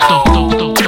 倒倒倒